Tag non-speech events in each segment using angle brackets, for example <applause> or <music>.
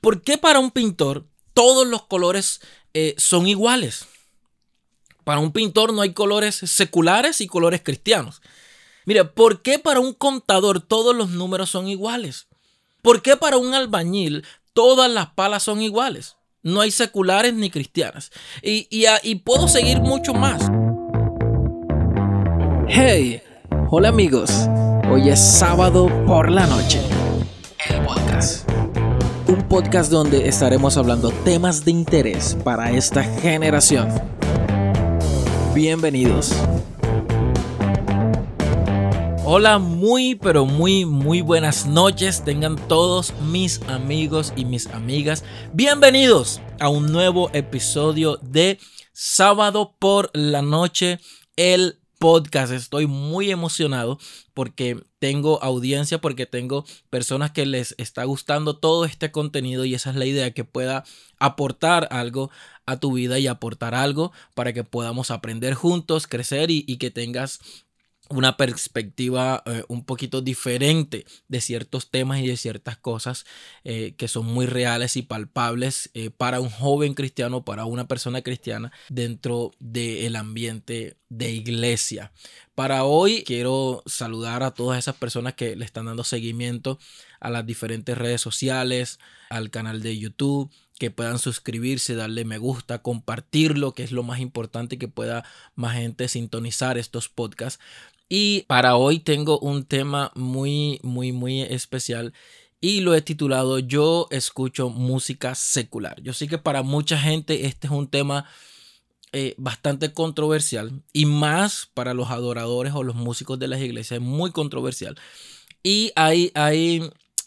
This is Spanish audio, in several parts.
¿por qué para un pintor todos los colores eh, son iguales? Para un pintor no hay colores seculares y colores cristianos. Mira, ¿por qué para un contador todos los números son iguales? ¿Por qué para un albañil todas las palas son iguales? No hay seculares ni cristianas. Y, y puedo seguir mucho más. Hey, hola amigos. Hoy es sábado por la noche. El podcast. Un podcast donde estaremos hablando temas de interés para esta generación. Bienvenidos. Hola, muy pero muy muy buenas noches. Tengan todos mis amigos y mis amigas bienvenidos a un nuevo episodio de Sábado por la noche, el podcast. Estoy muy emocionado porque tengo audiencia, porque tengo personas que les está gustando todo este contenido y esa es la idea, que pueda aportar algo a tu vida y aportar algo para que podamos aprender juntos, crecer y, que tengas una perspectiva eh, un poquito diferente de ciertos temas y de ciertas cosas eh, que son muy reales y palpables eh, para un joven cristiano, para una persona cristiana dentro del ambiente de iglesia. Para hoy quiero saludar a todas esas personas que le están dando seguimiento a las diferentes redes sociales, al canal de YouTube, que puedan suscribirse, darle me gusta, compartirlo, que es lo más importante que pueda más gente sintonizar estos podcasts. Y para hoy tengo un tema muy, muy, muy especial y lo he titulado Yo escucho música secular. Yo sé que para mucha gente este es un tema eh, bastante controversial y más para los adoradores o los músicos de las iglesias, es muy controversial. Y hay, hay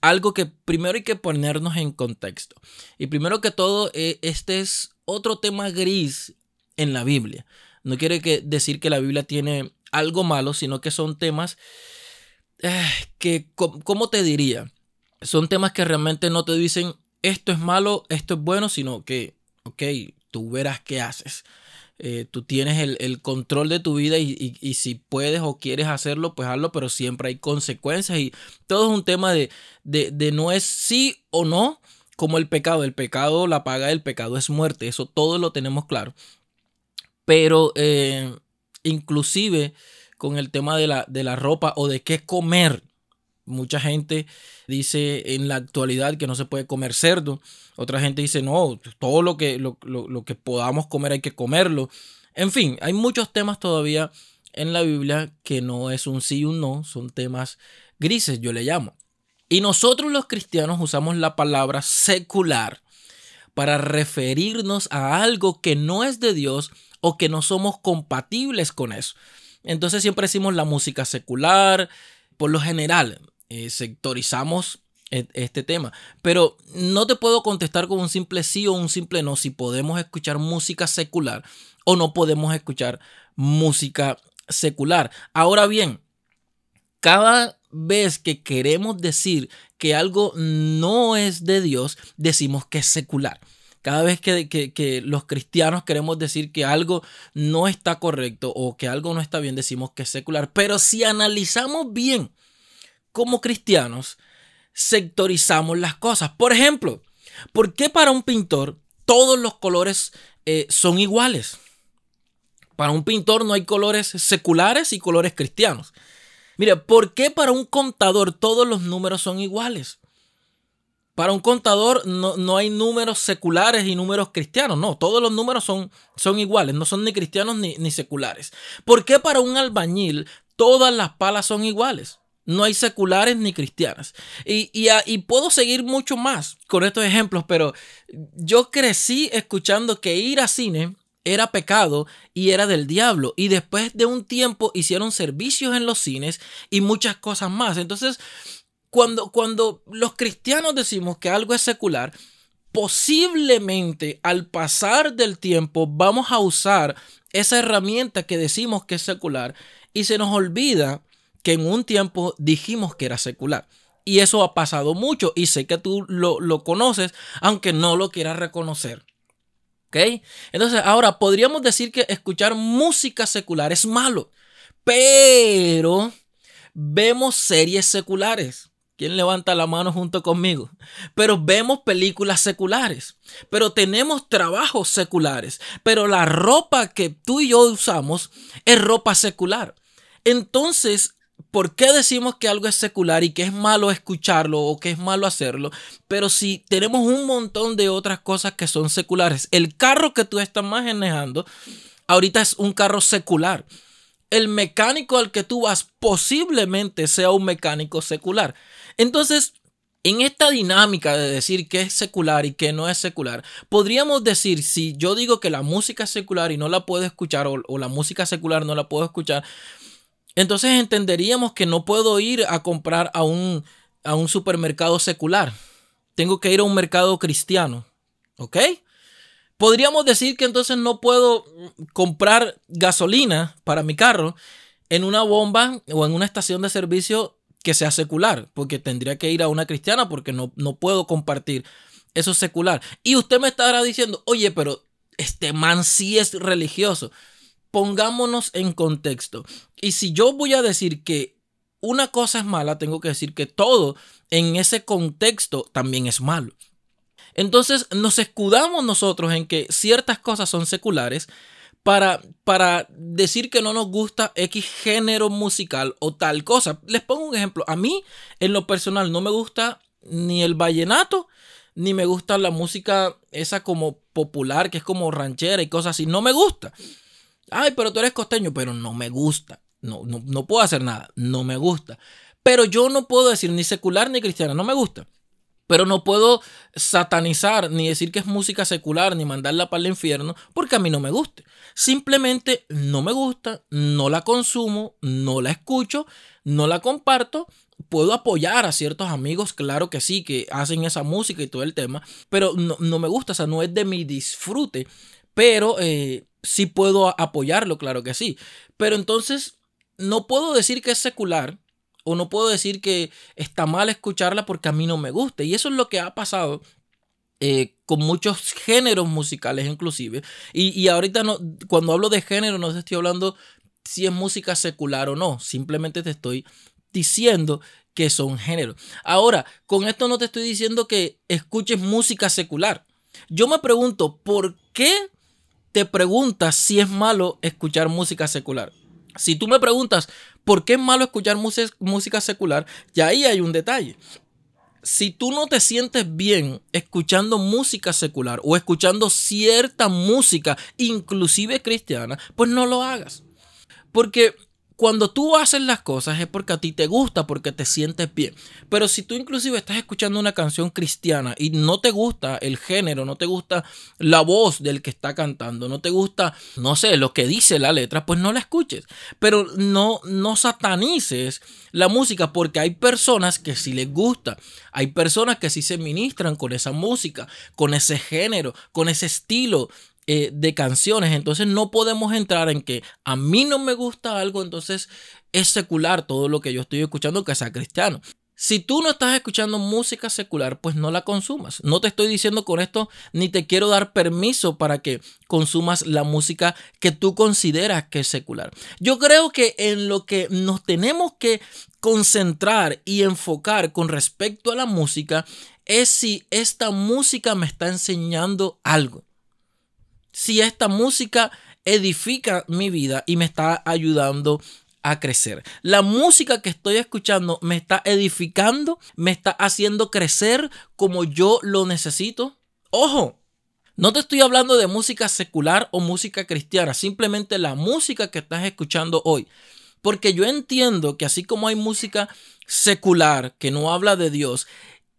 algo que primero hay que ponernos en contexto. Y primero que todo, eh, este es otro tema gris en la Biblia. No quiere que decir que la Biblia tiene algo malo, sino que son temas eh, que, ¿cómo te diría? Son temas que realmente no te dicen esto es malo, esto es bueno, sino que, ok, tú verás qué haces. Eh, tú tienes el, control de tu vida y, si puedes o quieres hacerlo, pues hazlo, pero siempre hay consecuencias y todo es un tema de, de, no es sí o no como el pecado. El pecado, la paga del pecado es muerte, eso todo lo tenemos claro. Pero eh, inclusive con el tema de la, de la ropa o de qué comer, Mucha gente dice en la actualidad que no se puede comer cerdo. Otra gente dice, no, todo lo que, lo, que podamos comer hay que comerlo. En fin, hay muchos temas todavía en la Biblia que no es un sí y un no, son temas grises, yo le llamo. Y nosotros los cristianos usamos la palabra secular para referirnos a algo que no es de Dios o que no somos compatibles con eso. Entonces siempre decimos la música secular, por lo general, eh, sectorizamos e, este tema. Pero no te puedo contestar con un simple sí o un simple no si podemos escuchar música secular o no podemos escuchar música secular. Ahora bien, cada vez que queremos decir que algo no es de Dios, decimos que es secular. Cada vez que, los cristianos queremos decir que algo no está correcto o que algo no está bien, decimos que es secular. Pero si analizamos bien como cristianos sectorizamos las cosas. Por ejemplo, ¿por qué para un pintor todos los colores eh, son iguales? Para un pintor no hay colores seculares y colores cristianos. Mira, ¿por qué para un contador todos los números son iguales? Para un contador no, hay números seculares y números cristianos, no, todos los números son, son iguales, no son ni cristianos ni, ni seculares. ¿Por qué para un albañil todas las palas son iguales? No hay seculares ni cristianas. Y, y, puedo seguir mucho más con estos ejemplos, pero yo crecí escuchando que ir a cine era pecado y era del diablo. Y después de un tiempo hicieron servicios en los cines y muchas cosas más. Entonces, cuando, cuando los cristianos decimos que algo es secular, posiblemente al pasar del tiempo vamos a usar esa herramienta que decimos que es secular y se nos olvida que en un tiempo dijimos que era secular. Y eso ha pasado mucho y sé que tú lo, conoces, aunque no lo quieras reconocer. ¿Ok? Entonces, ahora podríamos decir que escuchar música secular es malo, pero vemos series seculares ¿Quién levanta la mano junto conmigo? Pero vemos películas seculares, pero tenemos trabajos seculares, pero la ropa que tú y yo usamos es ropa secular. Entonces, ¿por qué decimos que algo es secular y que es malo escucharlo o que es malo hacerlo? Pero si tenemos un montón de otras cosas que son seculares, el carro que tú estás manejando ahorita es un carro secular. El mecánico al que tú vas posiblemente sea un mecánico secular. Entonces, en esta dinámica de decir qué es secular y qué no es secular, podríamos decir, si yo digo que la música es secular y no la puedo escuchar, o la música secular no la puedo escuchar, entonces entenderíamos que no puedo ir a comprar a un, a un supermercado secular. Tengo que ir a un mercado cristiano. ¿Ok? Podríamos decir que entonces no puedo comprar gasolina para mi carro en una bomba o en una estación de servicio que sea secular, porque tendría que ir a una cristiana porque no, no puedo compartir eso secular. Y usted me estará diciendo, oye, pero este man sí es religioso pongámonos en contexto. Y si yo voy a decir que una cosa es mala, tengo que decir que todo en ese contexto también es malo. Entonces nos escudamos nosotros en que ciertas cosas son seculares para, para decir que no nos gusta X género musical o tal cosa. Les pongo un ejemplo. A mí, en lo personal, no me gusta ni el vallenato, ni me gusta la música esa como popular, que es como ranchera y cosas así. No me gusta. Ay, pero tú eres costeño, pero no me gusta. No, no, no puedo hacer nada. No me gusta. Pero yo no puedo decir ni secular ni cristiana. No me gusta. Pero no puedo satanizar ni decir que es música secular ni mandarla para el infierno porque a mí no me guste. Simplemente no me gusta, no la consumo, no la escucho, no la comparto. Puedo apoyar a ciertos amigos, claro que sí, que hacen esa música y todo el tema, pero no, no me gusta, o sea, no es de mi disfrute. Pero eh, sí puedo apoyarlo, claro que sí. Pero entonces no puedo decir que es secular o no puedo decir que está mal escucharla porque a mí no me gusta. Y eso es lo que ha pasado eh, con muchos géneros musicales inclusive. Y, y, ahorita no, cuando hablo de género no te estoy hablando si es música secular o no. Simplemente te estoy diciendo que son géneros. Ahora, con esto no te estoy diciendo que escuches música secular. Yo me pregunto, ¿por qué te preguntas si es malo escuchar música secular. Si tú me preguntas por qué es malo escuchar música secular, ya ahí hay un detalle. Si tú no te sientes bien escuchando música secular o escuchando cierta música, inclusive cristiana, pues no lo hagas. Porque cuando tú haces las cosas es porque a ti te gusta, porque te sientes bien. Pero si tú inclusive estás escuchando una canción cristiana y no te gusta el género, no te gusta la voz del que está cantando, no te gusta, no sé, lo que dice la letra, pues no la escuches. Pero no, no satanices la música porque hay personas que sí les gusta. Hay personas que sí se ministran con esa música, con ese género, con ese estilo eh, de canciones. Entonces no podemos entrar en que a mí no me gusta algo, entonces es secular todo lo que yo estoy escuchando que sea cristiano. Si tú no estás escuchando música secular, pues no la consumas. No te estoy diciendo con esto ni te quiero dar permiso para que consumas la música que tú consideras que es secular. Yo creo que en lo que nos tenemos que concentrar y enfocar con respecto a la música es si esta música me está enseñando algo si esta música edifica mi vida y me está ayudando a crecer. La música que estoy escuchando me está edificando, me está haciendo crecer como yo lo necesito. Ojo, no te estoy hablando de música secular o música cristiana, simplemente la música que estás escuchando hoy. Porque yo entiendo que así como hay música secular que no habla de Dios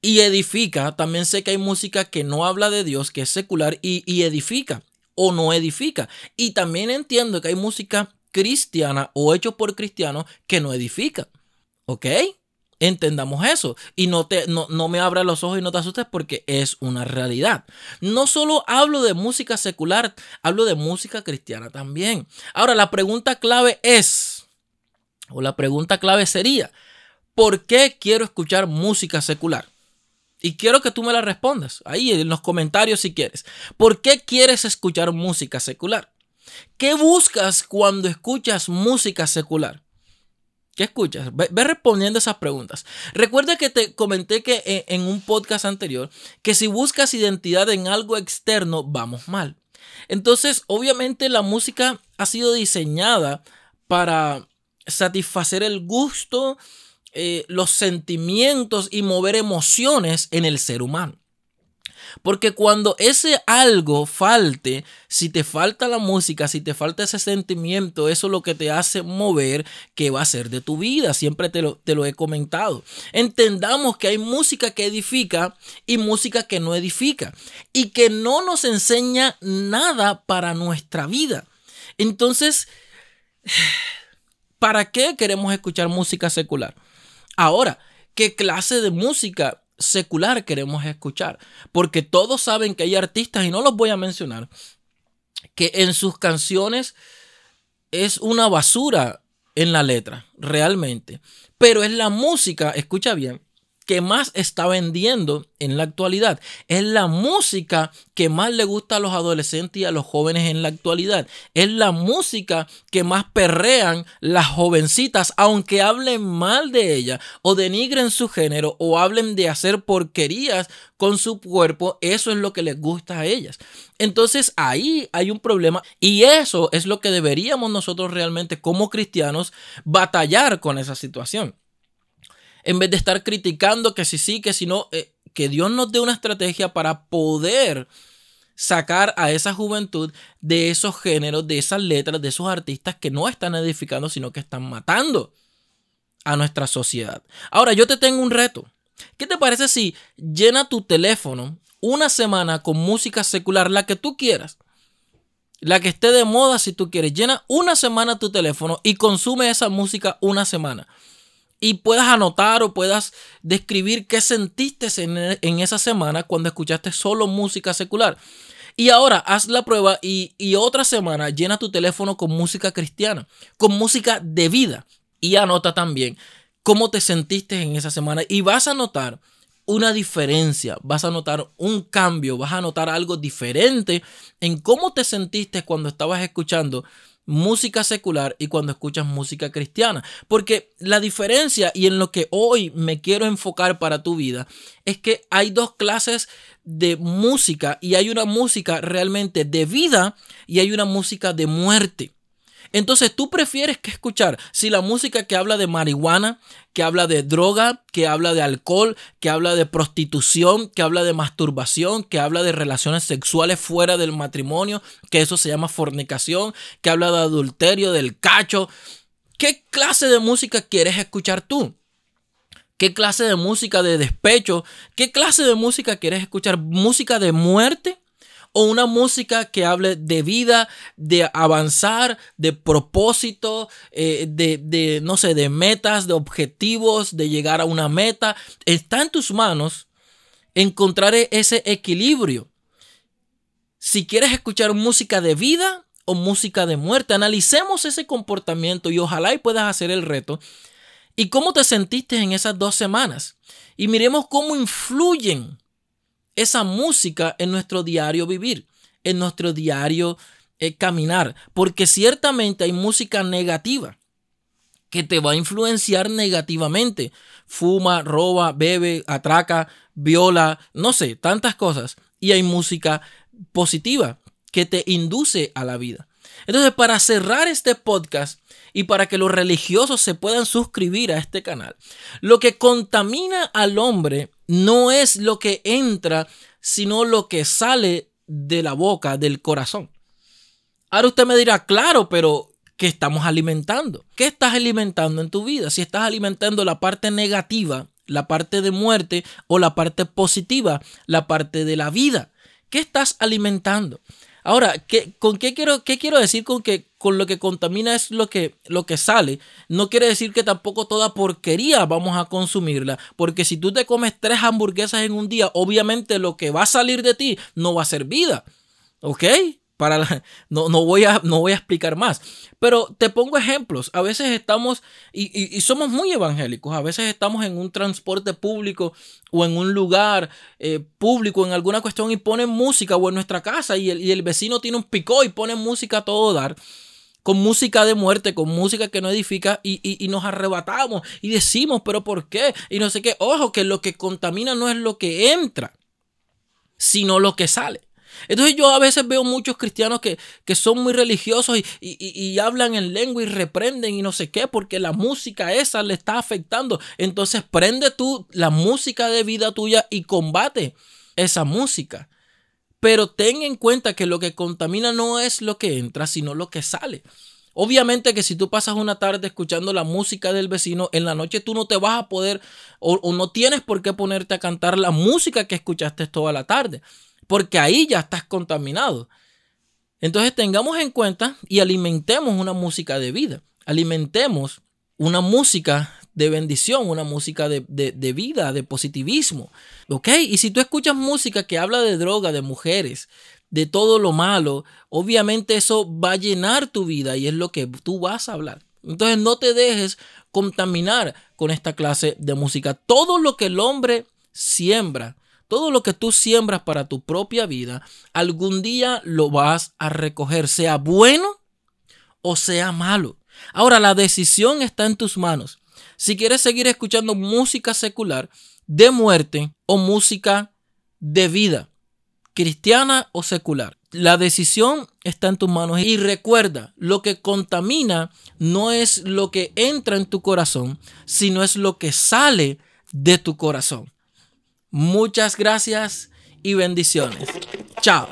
y edifica, también sé que hay música que no habla de Dios, que es secular y, y edifica o no edifica. Y también entiendo que hay música cristiana o hecho por cristianos que no edifica. ¿Ok? Entendamos eso y no, te, no, no me abra los ojos y no te asustes porque es una realidad. No solo hablo de música secular, hablo de música cristiana también. Ahora, la pregunta clave es, o la pregunta clave sería, ¿por qué quiero escuchar música secular? Y quiero que tú me la respondas ahí en los comentarios si quieres. ¿Por qué quieres escuchar música secular? ¿Qué buscas cuando escuchas música secular? ¿Qué escuchas? Ve, respondiendo esas preguntas. Recuerda que te comenté que en, en un podcast anterior que si buscas identidad en algo externo, vamos mal. Entonces, obviamente la música ha sido diseñada para satisfacer el gusto, eh, los sentimientos y mover emociones en el ser humano. Porque cuando ese algo falte, si te falta la música, si te falta ese sentimiento, eso es lo que te hace mover, ¿qué va a ser de tu vida? Siempre te lo, te lo he comentado. Entendamos que hay música que edifica y música que no edifica y que no nos enseña nada para nuestra vida. Entonces, <sighs> ¿para qué queremos escuchar música secular? Ahora, ¿qué clase de música secular queremos escuchar. Porque todos saben que hay artistas, y no los voy a mencionar, que en sus canciones es una basura en la letra, realmente. Pero es la música, escucha bien, que más está vendiendo en la actualidad. Es la música que más le gusta a los adolescentes y a los jóvenes en la actualidad. Es la música que más perrean las jovencitas, aunque hablen mal de ella o denigren su género o hablen de hacer porquerías con su cuerpo. Eso es lo que les gusta a ellas. Entonces ahí hay un problema y eso es lo que deberíamos nosotros realmente como cristianos batallar con esa situación en vez de estar criticando que si sí, que si no, eh, que Dios nos dé una estrategia para poder sacar a esa juventud de esos géneros, de esas letras, de esos artistas que no están edificando, sino que están matando a nuestra sociedad. Ahora, yo te tengo un reto. ¿Qué te parece si llena tu teléfono una semana con música secular, la que tú quieras? La que esté de moda si tú quieres. Llena una semana tu teléfono y consume esa música una semana y puedas anotar o puedas describir qué sentiste en, esa semana cuando escuchaste solo música secular. Y ahora haz la prueba y, y, otra semana llena tu teléfono con música cristiana, con música de vida. Y anota también cómo te sentiste en esa semana. Y vas a notar una diferencia, vas a notar un cambio, vas a notar algo diferente en cómo te sentiste cuando estabas escuchando música secular y cuando escuchas música cristiana. Porque la diferencia y en lo que hoy me quiero enfocar para tu vida es que hay dos clases de música y hay una música realmente de vida y hay una música de muerte. Entonces, ¿tú prefieres que escuchar si la música que habla de marihuana, que habla de droga, que habla de alcohol, que habla de prostitución, que habla de masturbación, que habla de relaciones sexuales fuera del matrimonio, que eso se llama fornicación, que habla de adulterio, del cacho? ¿Qué clase de música quieres escuchar tú? ¿Qué clase de música de despecho? ¿Qué clase de música quieres escuchar? ¿Música de muerte? O una música que hable de vida, de avanzar, de propósito, eh, de, de, no sé, de metas, de objetivos, de llegar a una meta. Está en tus manos encontrar e-, ese equilibrio. Si quieres escuchar música de vida o música de muerte, analicemos ese comportamiento y ojalá y puedas hacer el reto. ¿Y cómo te sentiste en esas dos semanas? Y miremos cómo influyen esa música en nuestro diario vivir, en nuestro diario eh, caminar, porque ciertamente hay música negativa que te va a influenciar negativamente. Fuma, roba, bebe, atraca, viola, no sé, tantas cosas. Y hay música positiva que te induce a la vida. Entonces, para cerrar este podcast y para que los religiosos se puedan suscribir a este canal, lo que contamina al hombre no es lo que entra, sino lo que sale de la boca, del corazón. Ahora usted me dirá, claro, pero ¿qué estamos alimentando? ¿Qué estás alimentando en tu vida? Si estás alimentando la parte negativa, la parte de muerte o la parte positiva, la parte de la vida. ¿Qué estás alimentando? Ahora, ¿qué, ¿con qué quiero, qué quiero decir con que con lo que contamina es lo que, lo que sale? No quiere decir que tampoco toda porquería vamos a consumirla, porque si tú te comes tres hamburguesas en un día, obviamente lo que va a salir de ti no va a ser vida. ¿Ok? Para <laughs> no, no, voy a, no voy a explicar más. Pero te pongo ejemplos. A veces estamos, y, somos muy evangélicos, a veces estamos en un transporte público o en un lugar eh, público, en alguna cuestión, y ponen música, o en nuestra casa, y el, y el vecino tiene un picó y pone música a todo dar con música de muerte, con música que no edifica y, y, nos arrebatamos y decimos, pero ¿por qué? Y no sé qué. Ojo, que lo que contamina no es lo que entra, sino lo que sale. Entonces yo a veces veo muchos cristianos que, son muy religiosos y, y, hablan en lengua y reprenden y no sé qué, porque la música esa le está afectando. Entonces prende tú la música de vida tuya y combate esa música. Pero ten en cuenta que lo que contamina no es lo que entra, sino lo que sale. Obviamente que si tú pasas una tarde escuchando la música del vecino, en la noche tú no te vas a poder o, no tienes por qué ponerte a cantar la música que escuchaste toda la tarde, porque ahí ya estás contaminado. Entonces tengamos en cuenta y alimentemos una música de vida, alimentemos una música de bendición, una música de, vida, de positivismo. ¿Ok? Y si tú escuchas música que habla de droga, de mujeres, de todo lo malo, obviamente eso va a llenar tu vida y es lo que tú vas a hablar. Entonces no te dejes contaminar con esta clase de música. Todo lo que el hombre siembra, todo lo que tú siembras para tu propia vida, algún día lo vas a recoger, sea bueno o sea malo. Ahora la decisión está en tus manos si quieres seguir escuchando música secular, de muerte o música de vida, cristiana o secular. La decisión está en tus manos y recuerda, lo que contamina no es lo que entra en tu corazón, sino es lo que sale de tu corazón. Muchas gracias y bendiciones. Chao.